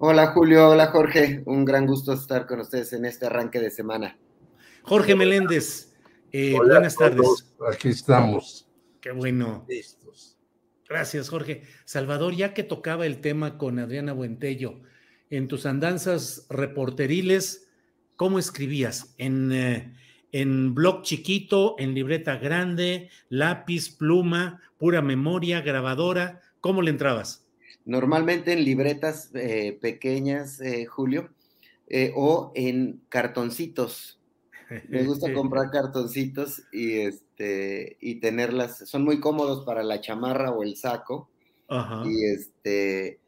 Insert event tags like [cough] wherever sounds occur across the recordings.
Hola Julio, hola Jorge. Un gran gusto estar con ustedes en este arranque de semana. Jorge Meléndez, eh, Hola buenas tardes. Aquí estamos. Qué bueno. Listos. Gracias, Jorge. Salvador, ya que tocaba el tema con Adriana Buentello, en tus andanzas reporteriles, ¿cómo escribías? ¿En, eh, en blog chiquito, en libreta grande, lápiz, pluma, pura memoria, grabadora? ¿Cómo le entrabas? Normalmente en libretas eh, pequeñas, eh, Julio, eh, o en cartoncitos. Me gusta [laughs] comprar cartoncitos y, este, y tenerlas. Son muy cómodos para la chamarra o el saco. Ajá. Y este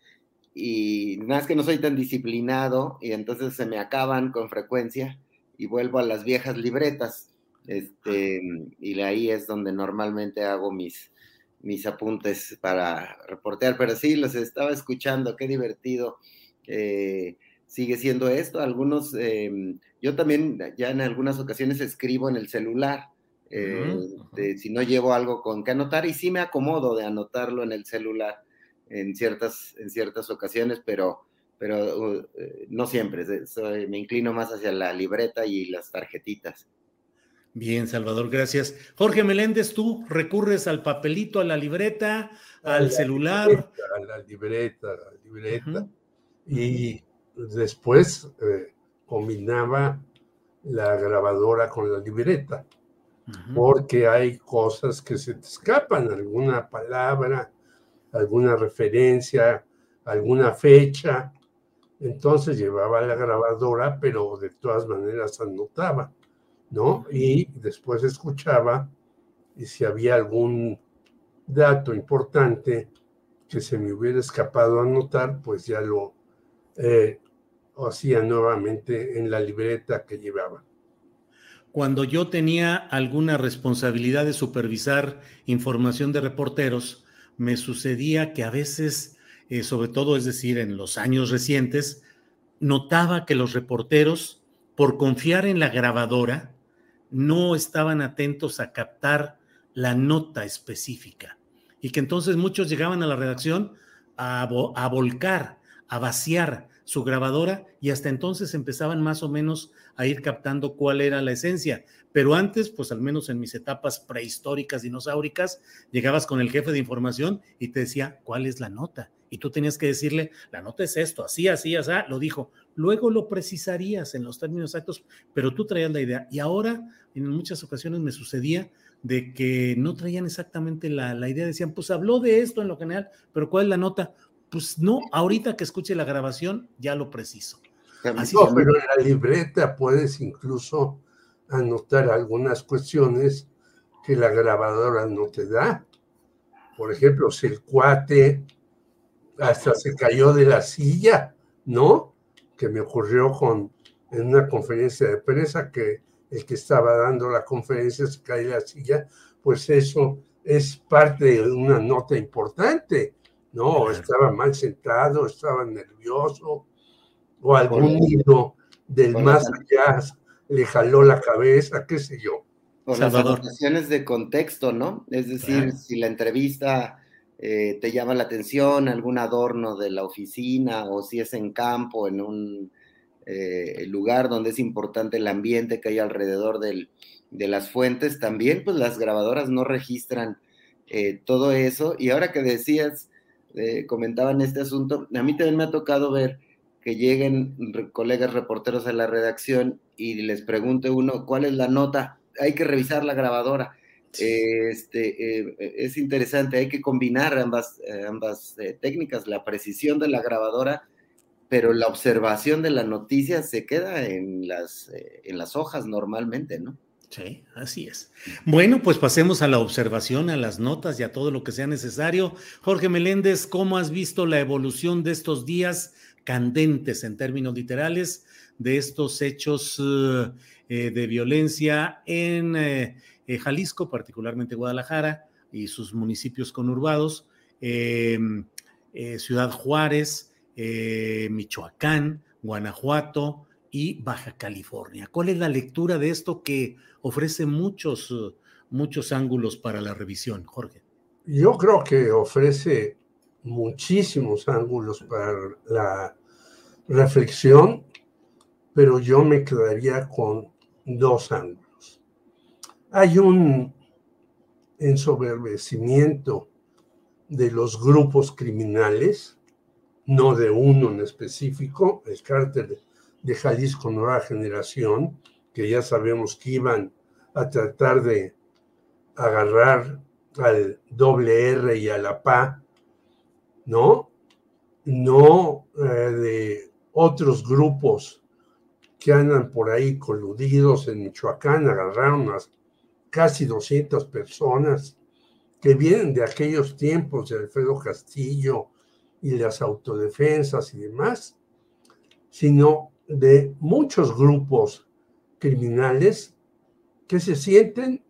y nada más que no soy tan disciplinado y entonces se me acaban con frecuencia y vuelvo a las viejas libretas. Este, y ahí es donde normalmente hago mis, mis apuntes para reportear, pero sí, los estaba escuchando, qué divertido. eh, sigue siendo esto. Algunos, eh, yo también ya en algunas ocasiones escribo en el celular. eh, de- si no llevo algo con que anotar y sí me acomodo de anotarlo en el celular en ciertas, en ciertas ocasiones, pero, pero uh, eh, no siempre. soy- me inclino más hacia la libreta y las tarjetitas. Bien, Salvador, gracias. Jorge Meléndez, tú recurres al papelito, a la libreta, A al la celular. libreta, A la libreta, a la libreta. Y después eh, combinaba la grabadora con la libreta, porque hay cosas que se te escapan, alguna palabra, alguna referencia, alguna fecha. Entonces llevaba la grabadora, pero de todas maneras anotaba, ¿no? Y después escuchaba y si había algún dato importante que se me hubiera escapado anotar, pues ya lo eh, hacía nuevamente en la libreta que llevaba. Cuando yo tenía alguna responsabilidad de supervisar información de reporteros, me sucedía que a veces, eh, sobre todo, es decir, en los años recientes, notaba que los reporteros, por confiar en la grabadora, no estaban atentos a captar la nota específica. Y que entonces muchos llegaban a la redacción a, vo- a volcar, a vaciar su grabadora y hasta entonces empezaban más o menos a ir captando cuál era la esencia. Pero antes, pues al menos en mis etapas prehistóricas, dinosauricas, llegabas con el jefe de información y te decía, ¿cuál es la nota? Y tú tenías que decirle, la nota es esto, así, así, así, lo dijo. Luego lo precisarías en los términos exactos, pero tú traías la idea. Y ahora, en muchas ocasiones me sucedía de que no traían exactamente la, la idea, decían, pues habló de esto en lo general, pero ¿cuál es la nota? Pues no, ahorita que escuche la grabación ya lo preciso. Así No, es. pero en la libreta puedes incluso anotar algunas cuestiones que la grabadora no te da. Por ejemplo, si el cuate hasta se cayó de la silla, ¿no? Que me ocurrió con en una conferencia de prensa que el que estaba dando la conferencia se cae de la silla, pues eso es parte de una nota importante, ¿no? Claro. Estaba mal sentado, estaba nervioso, o algún niño del más allá le jaló la cabeza, qué sé yo. O las anotaciones de contexto, ¿no? Es decir, Claro. si la entrevista eh, te llama la atención algún adorno de la oficina o si es en campo, en un eh, lugar donde es importante el ambiente que hay alrededor de las fuentes, también pues las grabadoras no registran eh, todo eso. Y ahora que decías, comentaban este asunto, a mí también me ha tocado ver que lleguen colegas reporteros a la redacción y les pregunte uno cuál es la nota, hay que revisar la grabadora. Este, eh, es interesante, hay que combinar ambas, eh, ambas eh, técnicas, la precisión de la grabadora, pero la observación de la noticia se queda en las, en las hojas normalmente, ¿no? Sí, así es. Bueno, pues pasemos a la observación, a las notas y a todo lo que sea necesario. Jorge Meléndez, ¿cómo has visto la evolución de estos días candentes en términos literales, de estos hechos de violencia en eh, Jalisco, particularmente Guadalajara y sus municipios conurbados, em, eh, Ciudad Juárez, eh, Michoacán, Guanajuato y Baja California. ¿Cuál es la lectura de esto que ofrece muchos, muchos ángulos para la revisión, Jorge? Yo creo que ofrece muchísimos ángulos para la reflexión, pero yo me quedaría con dos ángulos hay un ensoberbecimiento de los grupos criminales, no de uno en específico, el cártel de Jalisco Nueva Generación, que ya sabemos que iban a tratar de agarrar al doble R y a la PA, ¿no? No eh, de otros grupos que andan por ahí coludidos en Michoacán, agarraron casi 200 personas que vienen de aquellos tiempos de Alfredo Castillo y las autodefensas y demás, sino de muchos grupos criminales que se sienten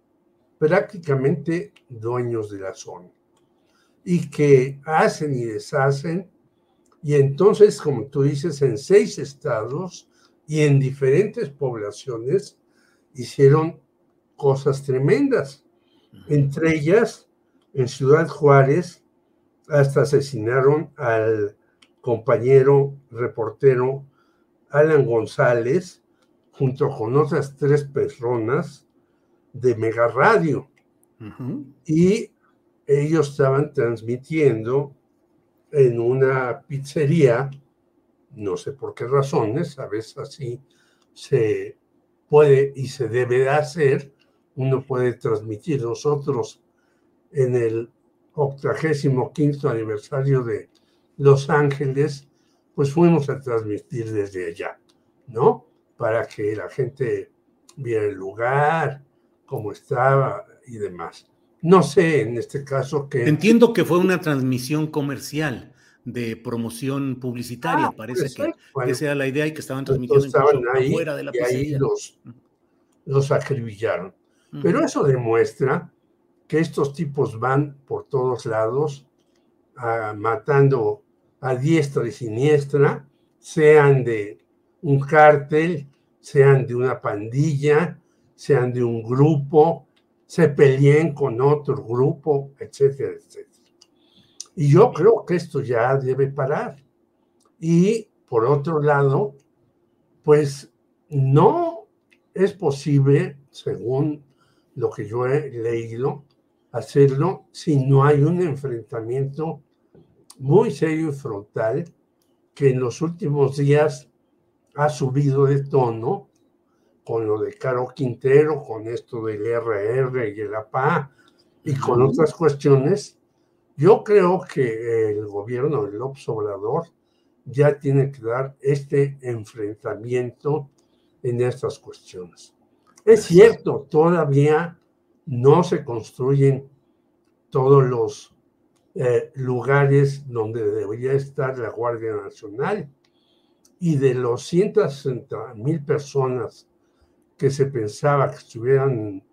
prácticamente dueños de la zona y que hacen y deshacen. Y entonces, como tú dices, en seis estados y en diferentes poblaciones hicieron cosas tremendas. Entre ellas, en Ciudad Juárez, hasta asesinaron al compañero reportero Alan González, junto con otras tres personas de Mega Radio. Y ellos estaban transmitiendo en una pizzería, no sé por qué razones, a veces así se puede y se debe de hacer, uno puede transmitir. Nosotros en el 85 aniversario de Los Ángeles, pues fuimos a transmitir desde allá, ¿no? Para que la gente viera el lugar, cómo estaba y demás. No sé en este caso que... Entiendo que fue una transmisión comercial de promoción publicitaria, ah, parece que, que, sea la idea y que estaban transmitiendo estaban ahí, fuera de la y ahí los, los acribillaron. Pero eso demuestra que estos tipos van por todos lados matando a diestra y siniestra, sean de un cártel, sean de una pandilla, sean de un grupo, se peleen con otro grupo, etcétera, etcétera. Y yo creo que esto ya debe parar. Y por otro lado, pues no es posible, según lo que yo he leído, hacerlo si no hay un enfrentamiento muy serio y frontal que en los últimos días ha subido de tono con lo de Caro Quintero, con esto del RR y el APA y con otras cuestiones, yo creo que el gobierno del López Obrador ya tiene que dar este enfrentamiento en estas cuestiones. Es cierto, todavía no se construyen todos los eh, lugares donde debería estar la Guardia Nacional. Y de los 160 mil personas que se pensaba que estuvieran en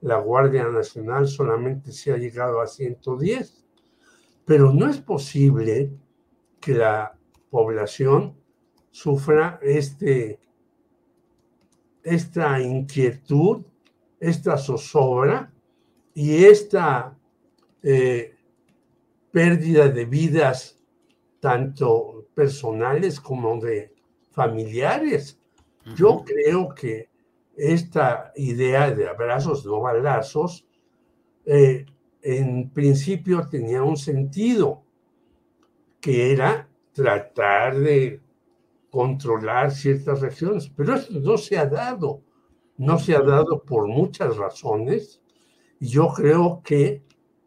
la Guardia Nacional, solamente se ha llegado a 110. Pero no es posible que la población sufra este esta inquietud, esta zozobra y esta eh, pérdida de vidas, tanto personales como de familiares. Yo creo que esta idea de abrazos no balazos, eh, en principio tenía un sentido, que era tratar de controlar ciertas regiones, pero esto no se ha dado, no se ha dado por muchas razones, y yo creo que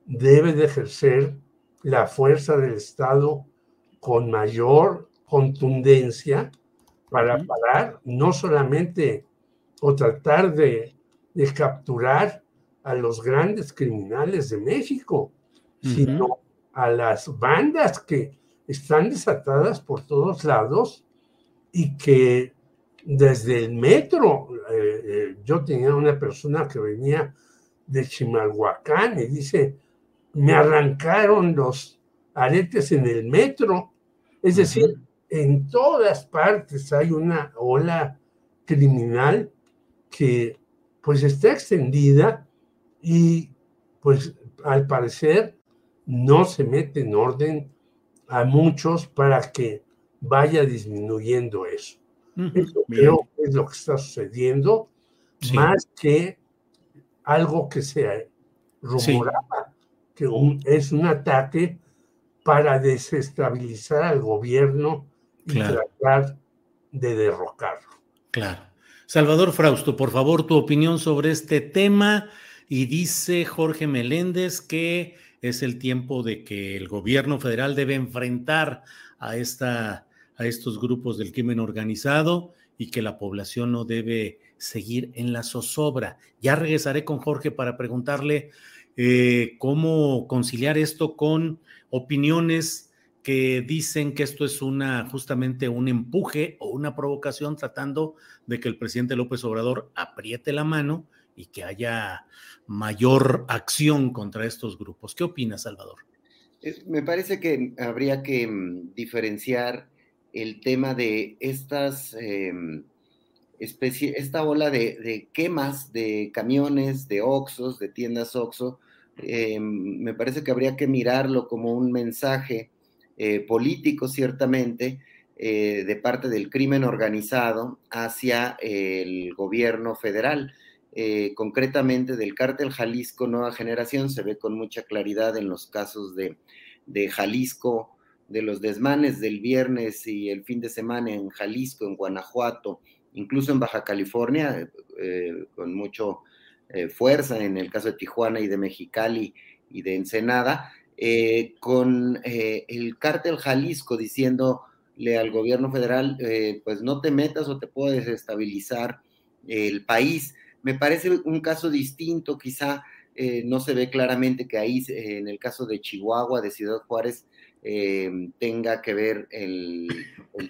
debe de ejercer la fuerza del Estado con mayor contundencia para parar no solamente o tratar de, capturar a los grandes criminales de México, sino a las bandas que están desatadas por todos lados y que desde el metro, eh, eh, yo tenía una persona que venía de Chimalhuacán y dice, me arrancaron los aretes en el metro. Es decir, en todas partes hay una ola criminal que pues está extendida y pues al parecer no se mete en orden a muchos para que vaya disminuyendo eso. Eso creo que es lo que está sucediendo, más que algo que se rumoraba, que es un ataque para desestabilizar al gobierno y tratar de derrocarlo. Claro. Salvador Frausto, por favor, tu opinión sobre este tema. Y dice Jorge Meléndez que es el tiempo de que el gobierno federal debe enfrentar a, esta, a estos grupos del crimen organizado y que la población no debe seguir en la zozobra. Ya regresaré con Jorge para preguntarle eh, cómo conciliar esto con opiniones que dicen que esto es una justamente un empuje o una provocación tratando de que el presidente López Obrador apriete la mano y que haya mayor acción contra estos grupos. ¿Qué opinas, Salvador? Eh, me parece que habría que mm, diferenciar el tema de estas em, esta ola de, quemas de camiones, de Oxos, de tiendas Oxo. Em, me parece que habría que mirarlo como un mensaje eh, político, ciertamente, eh, de parte del crimen organizado hacia el gobierno federal. Eh, concretamente del cártel Jalisco Nueva Generación, se ve con mucha claridad en los casos de, de Jalisco, de los desmanes del viernes y el fin de semana en Jalisco, en Guanajuato, incluso en Baja California, con mucha fuerza en el caso de Tijuana y de Mexicali y de Ensenada, eh, con eh, el cártel Jalisco diciéndole al gobierno federal, eh, pues no te metas o te puedo desestabilizar el país. Me parece un caso distinto, quizá no se ve claramente que ahí, en el caso de Chihuahua, de Ciudad Juárez, tenga que ver el,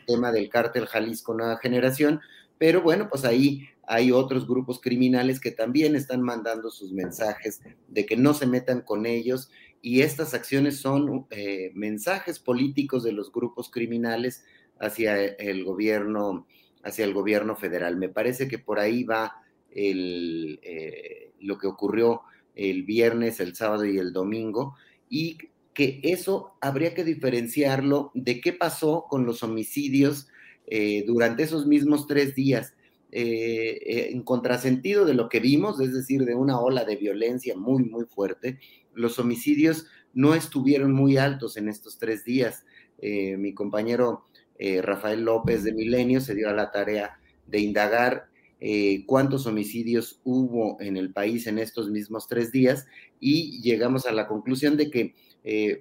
tema del cártel Jalisco Nueva Generación, pero bueno, pues ahí hay otros grupos criminales que también están mandando sus mensajes de que no se metan con ellos y estas acciones son eh, mensajes políticos de los grupos criminales hacia el gobierno, hacia el gobierno federal. Me parece que por ahí va eh, lo que ocurrió el viernes, el sábado y el domingo, y que eso habría que diferenciarlo de qué pasó con los homicidios eh, durante esos mismos tres días. en contrasentido de lo que vimos, es decir, de una ola de violencia muy, muy fuerte, los homicidios no estuvieron muy altos en estos tres días. Eh, mi compañero eh, Rafael López de Milenio se dio a la tarea de indagar eh, cuántos homicidios hubo en el país en estos mismos tres días y llegamos a la conclusión de que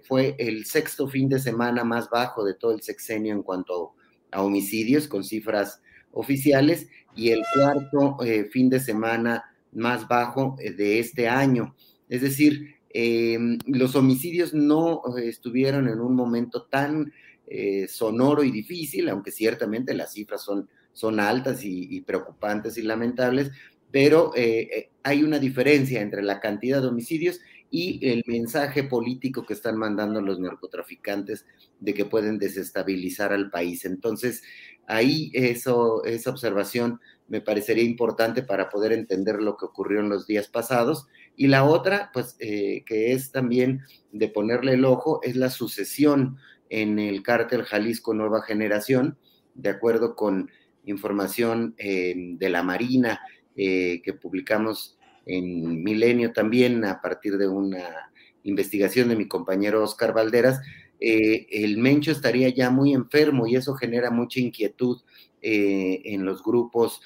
fue el sexto fin de semana más bajo de todo el sexenio en cuanto a homicidios con cifras oficiales y el cuarto fin de semana más bajo de este año. Es decir, Em, los homicidios no eh, estuvieron en un momento tan eh, sonoro y difícil, aunque ciertamente las cifras son, son altas y, preocupantes y lamentables, pero eh, hay una diferencia entre la cantidad de homicidios y el mensaje político que están mandando los narcotraficantes de que pueden desestabilizar al país. Entonces, ahí eso, esa observación me parecería importante para poder entender lo que ocurrió en los días pasados Y la otra, pues, eh, que es también de ponerle el ojo, es la sucesión en el cártel Jalisco Nueva Generación, de acuerdo con información eh, de la Marina eh, que publicamos en Milenio también a partir de una investigación de mi compañero Oscar Valderas, el Mencho estaría ya muy enfermo y eso genera mucha inquietud en los grupos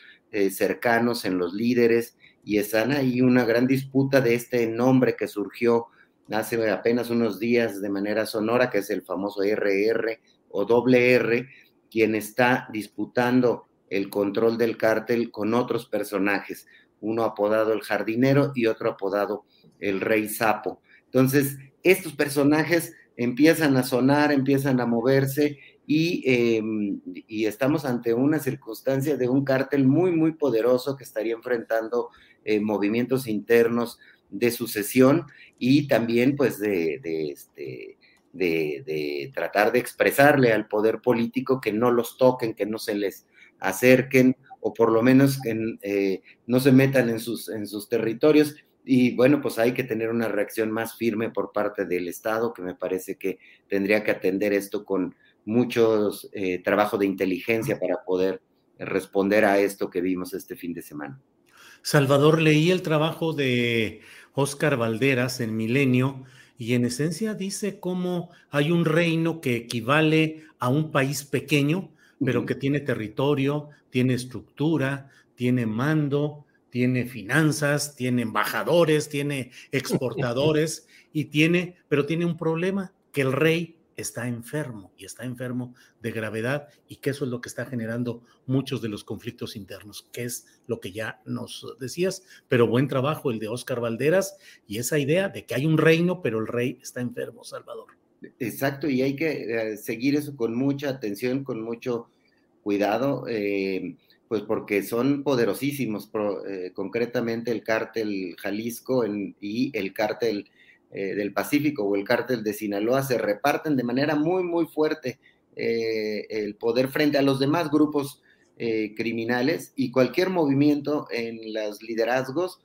cercanos, en los líderes, y están ahí una gran disputa de este nombre que surgió hace apenas unos días de manera sonora, que es el famoso RR o R, quien está disputando el control del cártel con otros personajes, uno apodado el jardinero y otro apodado el rey sapo. Entonces, estos personajes empiezan a sonar, empiezan a moverse y, em, y, estamos ante una circunstancia de un cártel muy, muy poderoso que estaría enfrentando eh, movimientos internos de sucesión y también pues de, este, de, tratar de expresarle al poder político que no los toquen, que no se les acerquen o por lo menos que eh, no se metan en sus, en sus territorios. Y bueno, pues hay que tener una reacción más firme por parte del Estado, que me parece que tendría que atender esto con mucho eh, trabajo de inteligencia para poder responder a esto que vimos este fin de semana. Salvador, leí el trabajo de Oscar Valderas en Milenio y en esencia dice cómo hay un reino que equivale a un país pequeño, pero que tiene territorio, tiene estructura, tiene mando, tiene finanzas, tiene embajadores, tiene exportadores [laughs] y tiene, pero tiene un problema, que el rey está enfermo y está enfermo de gravedad y que eso es lo que está generando muchos de los conflictos internos, que es lo que ya nos decías, pero buen trabajo el de Oscar Valderas y esa idea de que hay un reino, pero el rey está enfermo, Salvador. Exacto, y hay que eh, seguir eso con mucha atención, con mucho cuidado, eh, pues porque son poderosísimos, eh, concretamente el cártel Jalisco y el cártel del Pacífico o el cártel de Sinaloa se reparten de manera muy, muy fuerte el poder frente a los demás grupos criminales y cualquier movimiento en los liderazgos,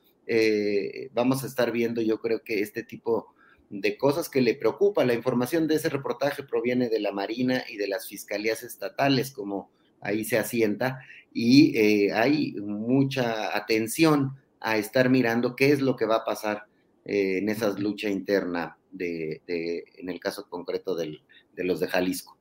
vamos a estar viendo yo creo que este tipo de cosas que le preocupa. La información de ese reportaje proviene de la Marina y de las fiscalías estatales, como ahí se asienta, y hay mucha atención a estar mirando qué es lo que va a pasar eh, en esa lucha interna de, en el caso concreto de los de Jalisco.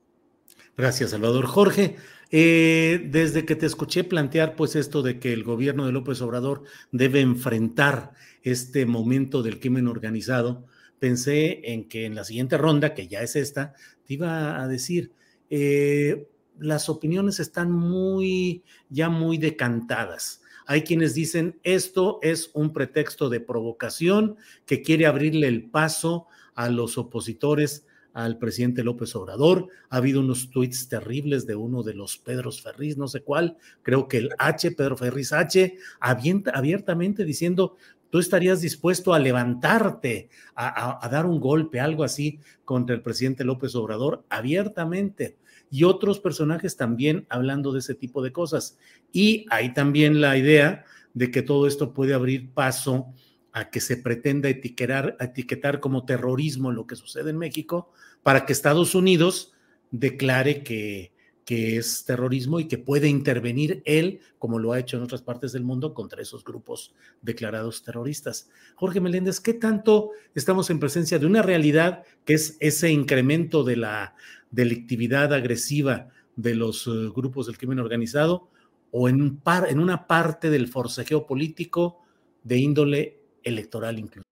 Gracias, Salvador. Jorge, eh, desde que te escuché plantear pues esto de que el gobierno de López Obrador debe enfrentar este momento del crimen organizado, pensé en que en la siguiente ronda, que ya es esta, te iba a decir, eh, las opiniones están muy, ya muy decantadas. Hay quienes dicen esto es un pretexto de provocación que quiere abrirle el paso a los opositores al presidente López Obrador. Ha habido unos tuits terribles de uno de los Pedros Ferriz, no sé cuál, creo que el H, Pedro Ferriz H, abiertamente diciendo, tú estarías dispuesto a levantarte, a, dar un golpe, algo así, contra el presidente López Obrador, abiertamente y otros personajes también hablando de ese tipo de cosas. Y hay también la idea de que todo esto puede abrir paso a que se pretenda etiquetar como terrorismo lo que sucede en México para que Estados Unidos declare que, que es terrorismo y que puede intervenir él, como lo ha hecho en otras partes del mundo, contra esos grupos declarados terroristas. Jorge Meléndez, ¿qué tanto estamos en presencia de una realidad que es ese incremento de la delictividad agresiva de los eh, grupos del crimen organizado o en, par, en una parte del forcejeo político de índole electoral incluso.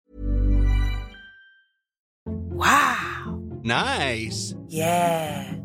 Wow. Nice. Yeah.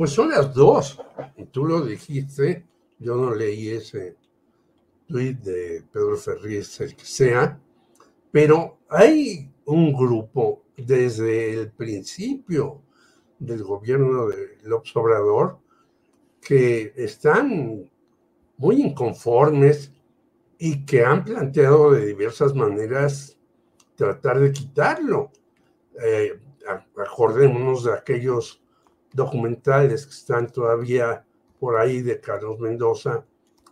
Pues son las dos. Y tú lo dijiste. Yo no leí ese tweet de Pedro Ferriz, el que sea. Pero hay un grupo desde el principio del gobierno de López Obrador que están muy inconformes y que han planteado de diversas maneras tratar de quitarlo. Eh, acordémonos de aquellos documentales que están todavía por ahí de Carlos Mendoza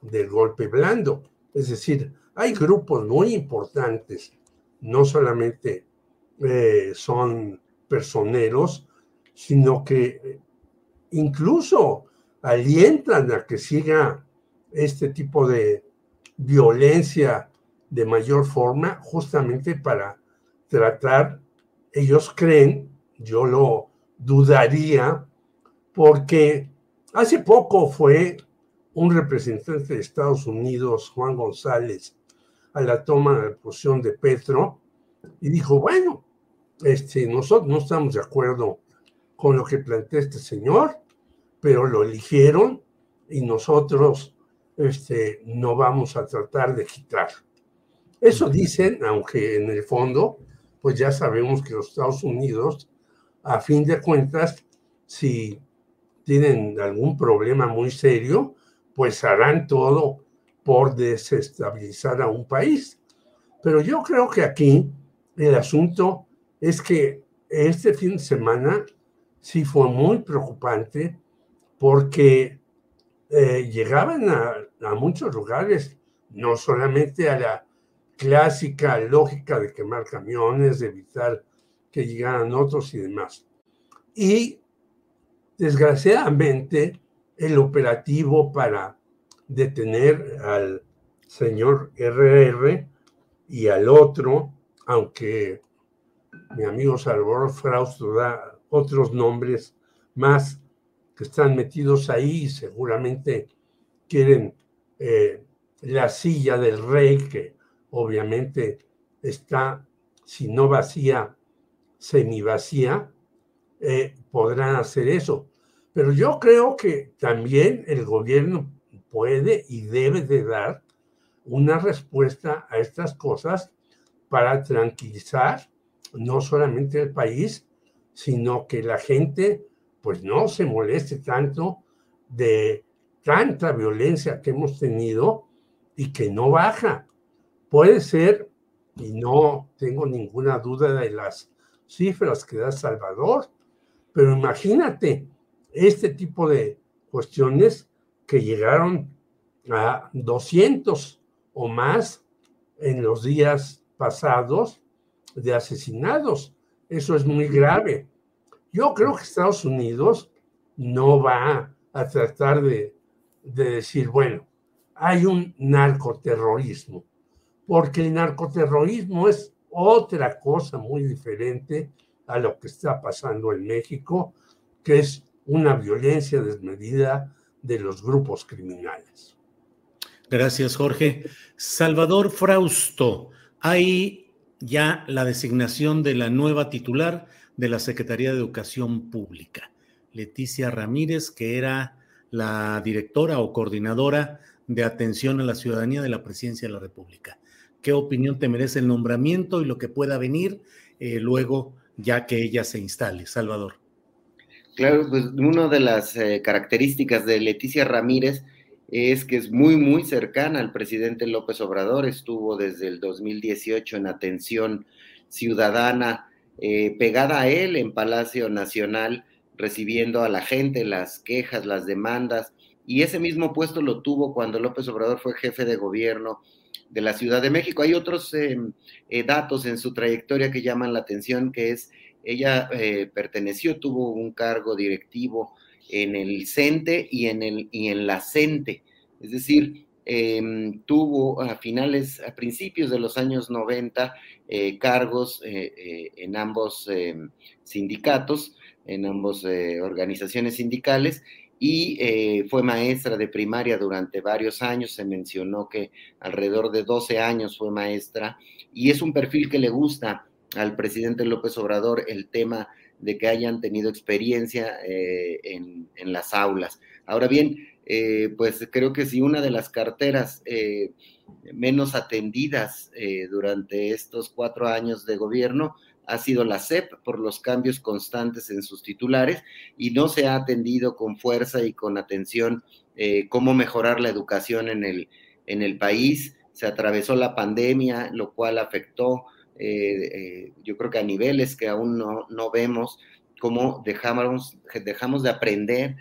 del golpe blando. Es decir, hay grupos muy importantes no solamente eh, son personeros, sino que incluso alientan a que siga este tipo de violencia de mayor forma, justamente para tratar, ellos creen, yo lo dudaría, porque hace poco fue un representante de Estados Unidos, Juan González, a la toma de posición de Petro y dijo, bueno, este, nosotros no estamos de acuerdo con lo que plantea este señor, pero lo eligieron y nosotros este, no vamos a tratar de quitar. Eso dicen, aunque en el fondo, pues ya sabemos que los Estados Unidos, a fin de cuentas, si tienen algún problema muy serio, pues harán todo por desestabilizar a un país. Pero yo creo que aquí el asunto es que este fin de semana sí fue muy preocupante porque eh, llegaban a, muchos lugares, no solamente a la clásica lógica de quemar camiones, de evitar que llegaran otros y demás. Y desgraciadamente el operativo para detener al señor RR y al otro, aunque mi amigo Salvador Frausto da otros nombres más que están metidos ahí y seguramente quieren eh, la silla del rey, que obviamente está, si no vacía, semi vacía, eh, podrán hacer eso. Pero yo creo que también el gobierno puede y debe de dar una respuesta a estas cosas para tranquilizar no solamente el país, sino que la gente pues no se moleste tanto de tanta violencia que hemos tenido y que no baja. Puede ser, y no tengo ninguna duda de las cifras que da Salvador, pero imagínate este tipo de cuestiones que llegaron a 200 o más en los días pasados de asesinados. Eso es muy grave. Yo creo que Estados Unidos no va a tratar de, de decir, bueno, hay un narcoterrorismo, porque el narcoterrorismo es otra cosa muy diferente a lo que está pasando en México, que es una violencia desmedida de los grupos criminales. Gracias, Jorge. Salvador Frausto, hay ya la designación de la nueva titular de la Secretaría de Educación Pública, Leticia Ramírez, que era la directora o coordinadora de atención a la ciudadanía de la Presidencia de la República. ¿Qué opinión te merece el nombramiento y lo que pueda venir eh, luego ya que ella se instale? Salvador. Claro, pues una de las eh, características de Leticia Ramírez es que es muy, muy cercana al presidente López Obrador. Estuvo desde el 2018 en atención ciudadana, eh, pegada a él en Palacio Nacional, recibiendo a la gente las quejas, las demandas. Y ese mismo puesto lo tuvo cuando López Obrador fue jefe de gobierno de la Ciudad de México. Hay otros em, eh, datos en su trayectoria que llaman la atención, que es ella eh, perteneció, tuvo un cargo directivo en el CENTE y en, el, y en la CENTE. Es decir, em, tuvo a finales, a principios de los años 90, eh, cargos en ambos em, sindicatos, en ambas organizaciones sindicales, y fue maestra de primaria durante varios años. Se mencionó que alrededor de 12 años fue maestra, y es un perfil que le gusta al presidente López Obrador el tema de que hayan tenido experiencia en, en las aulas. Ahora bien, eh, pues creo que si una de las carteras eh, menos atendidas eh, durante estos cuatro años de gobierno ha sido la CEP por los cambios constantes en sus titulares y no se ha atendido con fuerza y con atención cómo mejorar la educación en el, en el país. Se atravesó la pandemia, lo cual afectó, yo creo que a niveles que aún no, no vemos, cómo dejamos, dejamos de aprender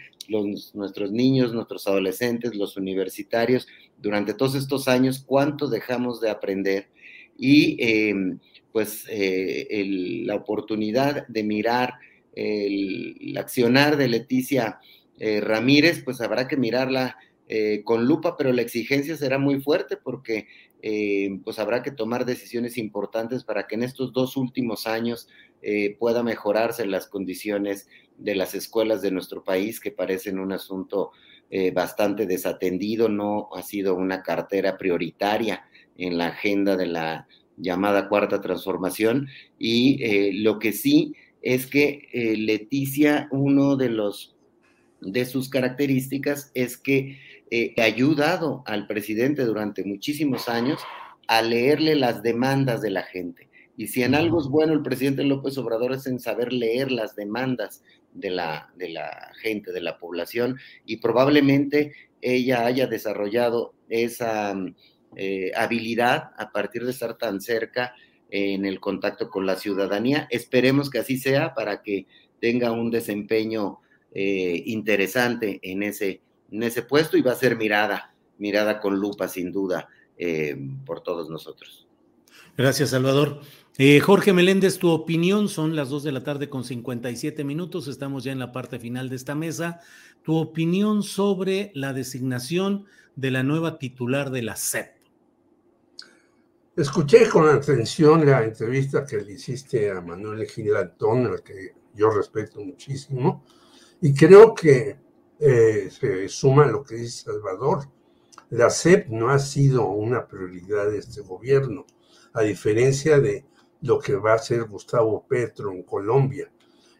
nuestros niños, nuestros adolescentes, los universitarios, durante todos estos años, cuánto dejamos de aprender y em, pues eh, la oportunidad de mirar el, accionar de Leticia eh, Ramírez, pues habrá que mirarla eh, con lupa, pero la exigencia será muy fuerte porque pues habrá que tomar decisiones importantes para que en estos dos últimos años pueda mejorarse las condiciones de las escuelas de nuestro país, que parecen un asunto bastante desatendido, no ha sido una cartera prioritaria en la agenda de la llamada cuarta transformación. Y eh, lo que sí es que eh, Leticia, uno de los de sus características es que ha ayudado al presidente durante muchísimos años a leerle las demandas de la gente. Y si en algo es bueno el presidente López Obrador es en saber leer las demandas de la, de la gente, de la población, y probablemente ella haya desarrollado esa eh, habilidad a partir de estar tan cerca en el contacto con la ciudadanía. Esperemos que así sea para que tenga un desempeño eh, interesante en ese, en ese puesto y va a ser mirada, mirada con lupa sin duda eh, por todos nosotros. Gracias, Salvador. Eh, Jorge Meléndez, tu opinión, son las 2 de la tarde con 57 minutos, estamos ya en la parte final de esta mesa. Tu opinión sobre la designación de la nueva titular de la SEP. Escuché con atención la entrevista que le hiciste a Manuel Gilatón, al que yo respeto muchísimo, y creo que eh, se suma lo que dice Salvador. La SEP no ha sido una prioridad de este gobierno, a diferencia de lo que va a hacer Gustavo Petro en Colombia.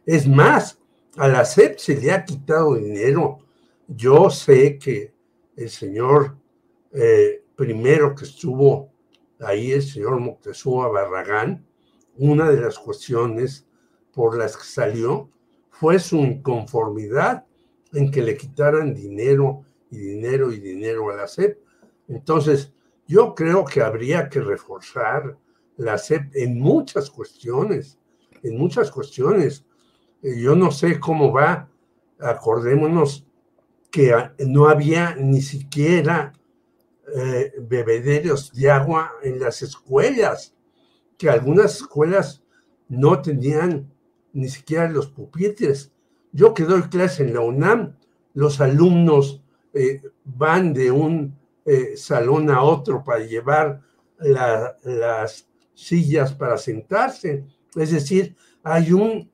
Es más, a la CEP se le ha quitado dinero. Yo sé que el señor eh, primero que estuvo ahí, el señor Moctezuma Barragán, una de las cuestiones por las que salió fue su inconformidad en que le quitaran dinero y dinero y dinero a la CEP. Entonces, yo creo que habría que reforzar la SEP en muchas cuestiones, en muchas cuestiones. Eh, yo no sé cómo va, acordémonos que no había ni siquiera eh, bebederos de agua en las escuelas, que algunas escuelas no tenían ni siquiera los pupitres. Yo que doy clase en la UNAM, los alumnos eh, van de un salón a otro para llevar las sillas para sentarse. Es decir, hay un,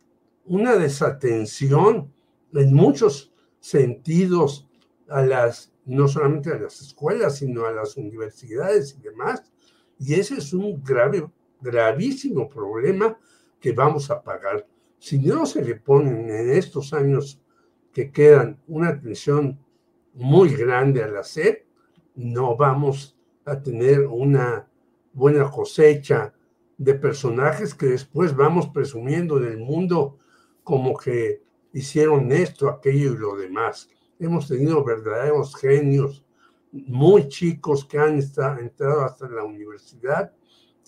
una desatención en muchos sentidos a las, no solamente a las escuelas, sino a las universidades y demás. Y ese es un grave, gravísimo problema que vamos a pagar. Si no se le ponen en estos años que quedan una atención muy grande a la no vamos a tener una buena cosecha de personajes que después vamos presumiendo en el mundo como que hicieron esto, aquello y lo demás. Hemos tenido verdaderos genios muy chicos que han entrado hasta la universidad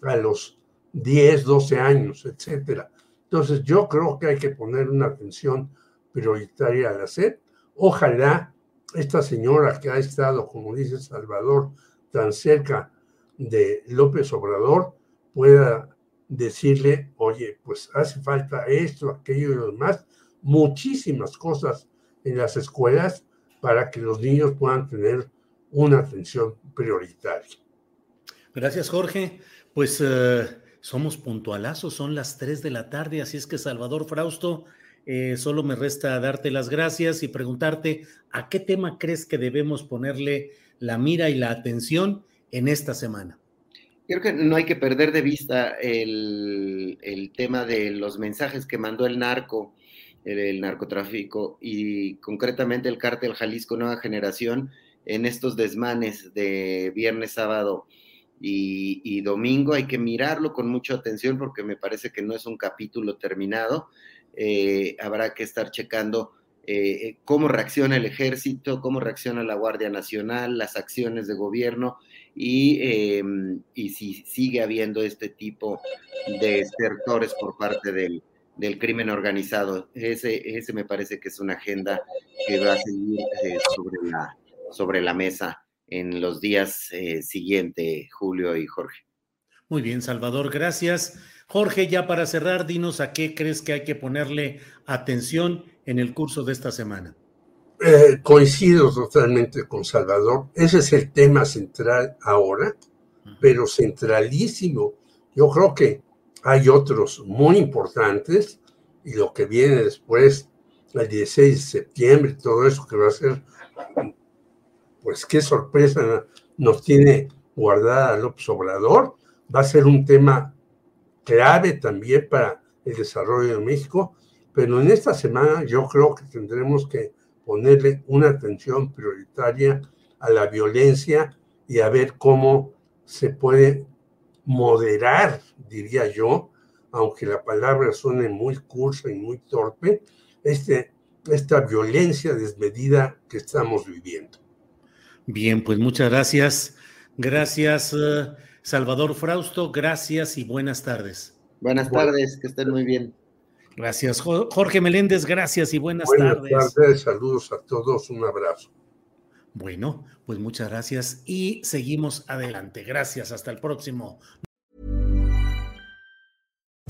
a los 10, 12 años, etcétera. Entonces yo creo que hay que poner una atención prioritaria a la SED. Ojalá esta señora que ha estado, como dice Salvador, tan cerca de López Obrador pueda decirle, oye, pues hace falta esto, aquello y lo demás, muchísimas cosas en las escuelas para que los niños puedan tener una atención prioritaria. Gracias, Jorge. Pues eh, somos puntualazos, son las 3 de la tarde, así es que Salvador Frausto, eh, solo me resta darte las gracias y preguntarte a qué tema crees que debemos ponerle la mira y la atención en esta semana. Creo que no hay que perder de vista el, tema de los mensajes que mandó el narco, el, narcotráfico y concretamente el cártel Jalisco Nueva Generación en estos desmanes de viernes, sábado y, domingo. Hay que mirarlo con mucha atención porque me parece que no es un capítulo terminado. Eh, habrá que estar checando eh, cómo reacciona el ejército, cómo reacciona la Guardia Nacional, las acciones de gobierno y, em, y si sigue habiendo este tipo de estertores por parte del, del crimen organizado. Ese, ese me parece que es una agenda que va a seguir eh, sobre, la, sobre la mesa en los días eh, siguientes, Julio y Jorge. Muy bien, Salvador, gracias. Jorge, ya para cerrar, dinos a qué crees que hay que ponerle atención en el curso de esta semana. Eh, coincido totalmente con Salvador. Ese es el tema central ahora, pero centralísimo. Yo creo que hay otros muy importantes y lo que viene después, el 16 de septiembre, todo eso que va a ser pues qué sorpresa nos tiene guardada López Obrador. Va a ser un tema clave también para el desarrollo de México, pero en esta semana yo creo que tendremos que ponerle una atención prioritaria a la violencia y a ver cómo se puede moderar, diría yo, aunque la palabra suene muy cursa y muy torpe, este, esta violencia desmedida que estamos viviendo. Bien, pues muchas gracias. Gracias, eh, Salvador Frausto. Gracias y buenas tardes. Buenas tardes, que estén muy bien. Gracias, Jorge Meléndez. Gracias y buenas, buenas tardes. tardes. Saludos a todos. Un abrazo. Bueno, pues muchas gracias y seguimos adelante. Gracias. Hasta el próximo.